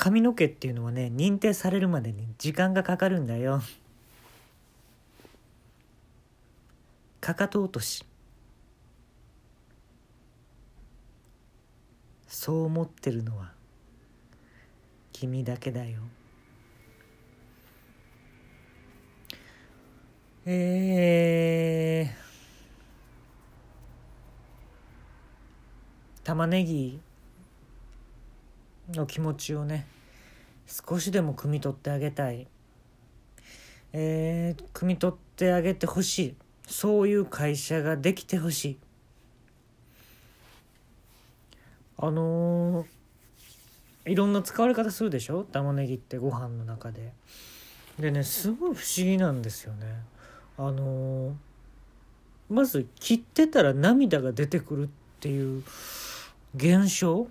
髪の毛っていうのはね認定されるまでに時間がかかるんだよ。かかと落とし。そう思ってるのは君だけだよ。えー、玉ねぎの気持ちをね少しでも汲み取ってあげたい。えー、汲み取ってあげてほしい。そういう会社ができてほしい。あのー、いろんな使われ方するでしょ？玉ねぎってご飯の中で。でねすごい不思議なんですよね。あのー、まず切ってたら涙が出てくるっていう現象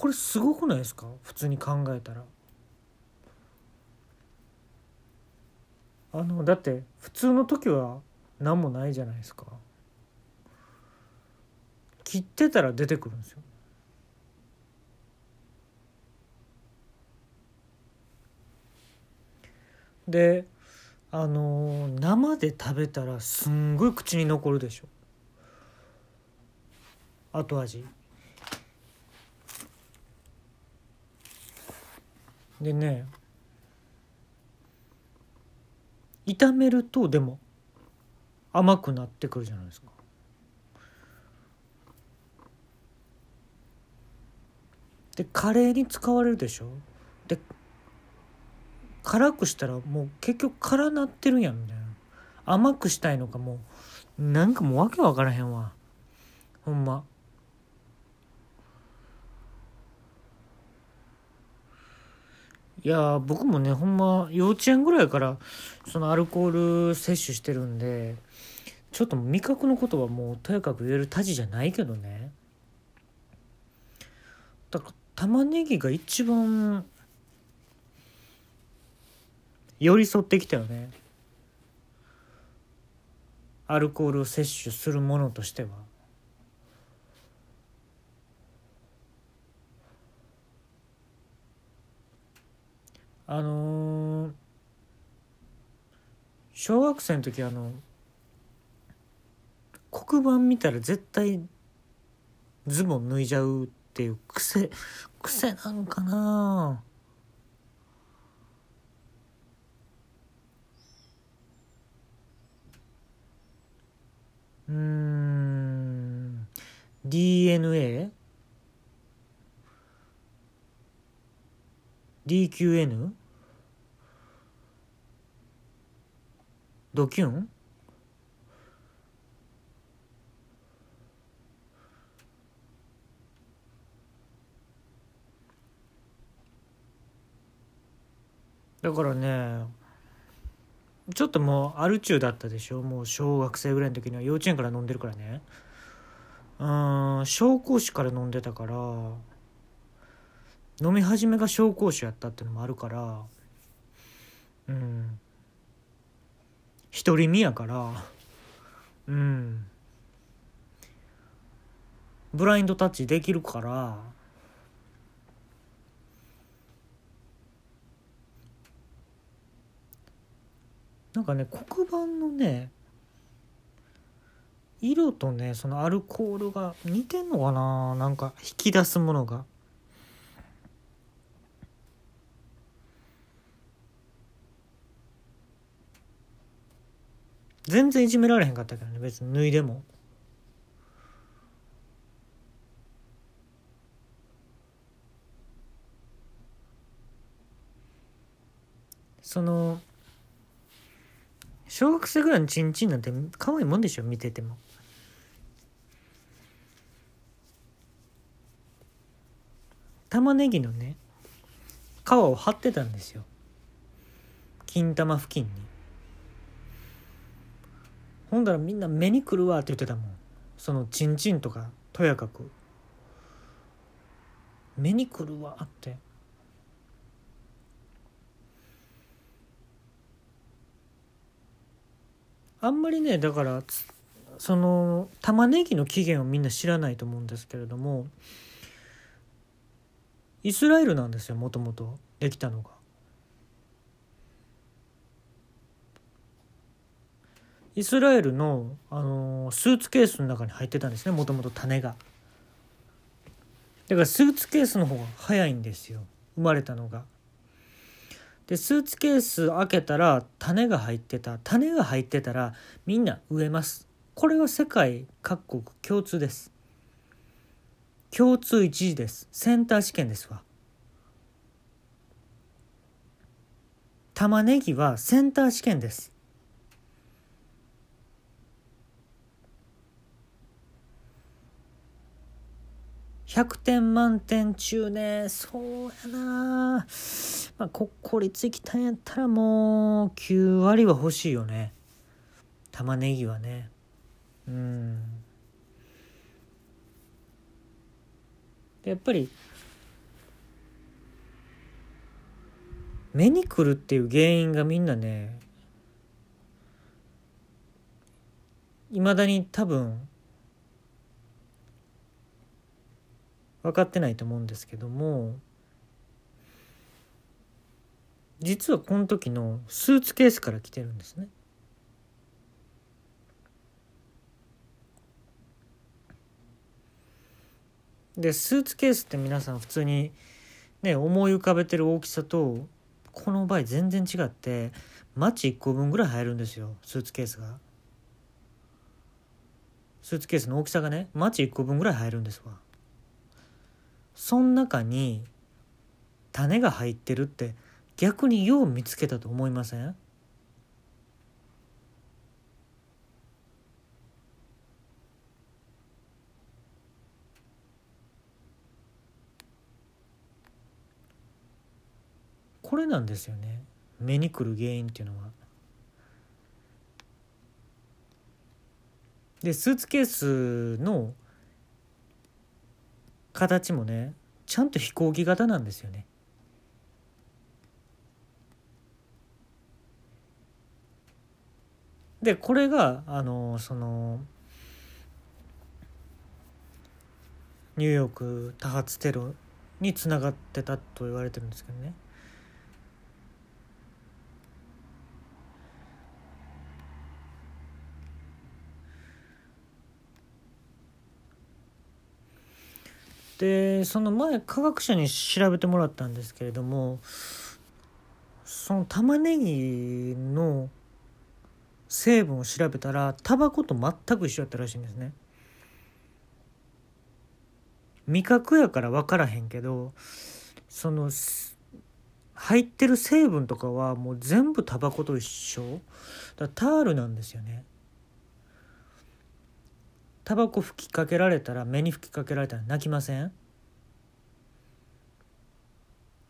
これすごくないですか？普通に考えたら。あのだって普通の時は何もないじゃないですか。切ってたら出てくるんですよ。であの生で食べたらすんごい口に残るでしょ。後味。でね炒めるとでも甘くなってくるじゃないですか。でカレーに使われるでしょ？で辛くしたらもう結局辛なってるやんみたいな。甘くしたいのかもうなんかもうわけわからへんわ。ほんま。いや僕もねほんま幼稚園ぐらいからそのアルコール摂取してるんでちょっと味覚のことはもうとやかく言えるたじじゃないけどねだから玉ねぎが一番寄り添ってきたよねアルコールを摂取するものとしては。あのー、小学生の時あの黒板見たら絶対ズボン脱いじゃうっていう癖癖なんかなうん DNA?DQN? ドキュン？だからねちょっともうアル中だったでしょ？もう小学生ぐらいの時には。幼稚園から飲んでるからね。うん紹興酒から飲んでたから飲み始めが紹興酒やったってのもあるから。うん。独り身やから。うん。ブラインドタッチできるから。なんかね黒板のね色とねそのアルコールが似てんのかな？なんか引き出すものが。全然いじめられへんかったけどね別に脱いでも。その小学生ぐらいのチンチンなんて可愛いもんでしょ見てても。玉ねぎのね皮を張ってたんですよ。金玉付近に。ほんだらみんな目にくるわって言ってたもん。そのチンチンとかとやかく。目にくるわって。あんまりねだからその玉ねぎの起源をみんな知らないと思うんですけれどもイスラエルなんですよもともとできたのが。イスラエルの、あのスーツケースの中に入ってたんですねもともと種が。だからスーツケースの方が早いんですよ生まれたのが。でスーツケース開けたら種が入ってた。種が入ってたらみんな植えます。これは世界各国共通です。共通一時です。センター試験ですわ。玉ねぎはセンター試験です。100点満点中ねそうやな。まあ国公立行きたいんやったらもう9割は欲しいよね。玉ねぎはね。うん。やっぱり目にくるっていう原因がみんなねいまだに多分分かってないと思うんですけども実はこの時のスーツケースから来てるんですね。でスーツケースって皆さん普通にね思い浮かべてる大きさとこの場合全然違ってマチ1個分ぐらい入るんですよスーツケースが。スーツケースの大きさがねマチ1個分ぐらい入るんですわ。そん中に種が入ってるって逆によう見つけたと思いません？これなんですよね目にくる原因っていうのは。でスーツケースの形もねちゃんと飛行機型なんですよね。でこれがあのそのニューヨーク多発テロにつながってたと言われてるんですけどね。でその前科学者に調べてもらったんですけれどもその玉ねぎの成分を調べたらタバコと全く一緒やったらしいんですね。味覚やから分からへんけどその入ってる成分とかはもう全部タバコと一緒だタールなんですよね。タバコ吹きかけられたら目に吹きかけられたら泣きません？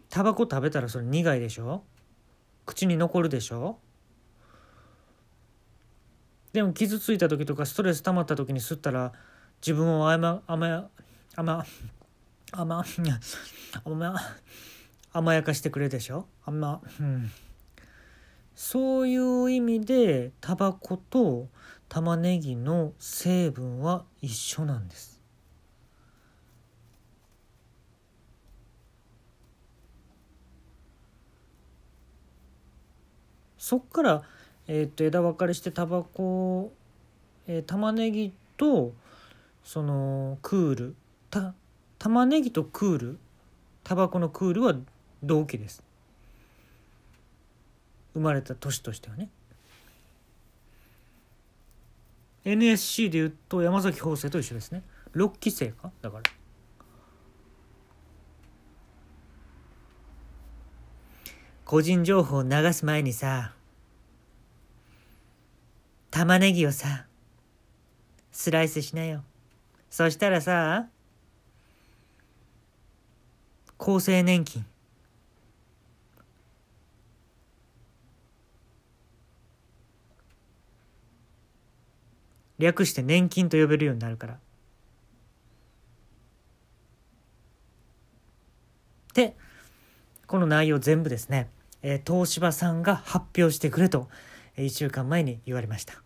タバコ食べたらそれ苦いでしょ？口に残るでしょ？でも傷ついた時とかストレス溜まった時に吸ったら自分を甘甘甘甘甘甘やかしてくれるでしょ？甘うん。そういう意味でタバコと玉ねぎの成分は一緒なんです。そっから、えー、と枝分かれしてタバコ、えー、玉ねぎとそのクール。た玉ねぎとクール。タバコのクールは同期です。生まれた年としてはね。NSC でいうと山崎邦生と一緒ですね。6期生か？だから。個人情報を流す前にさ玉ねぎをさスライスしなよ。そしたらさ厚生年金。略して年金と呼べるようになるから。でこの内容全部ですね、えー、東芝さんが発表してくれと1週間前に言われました。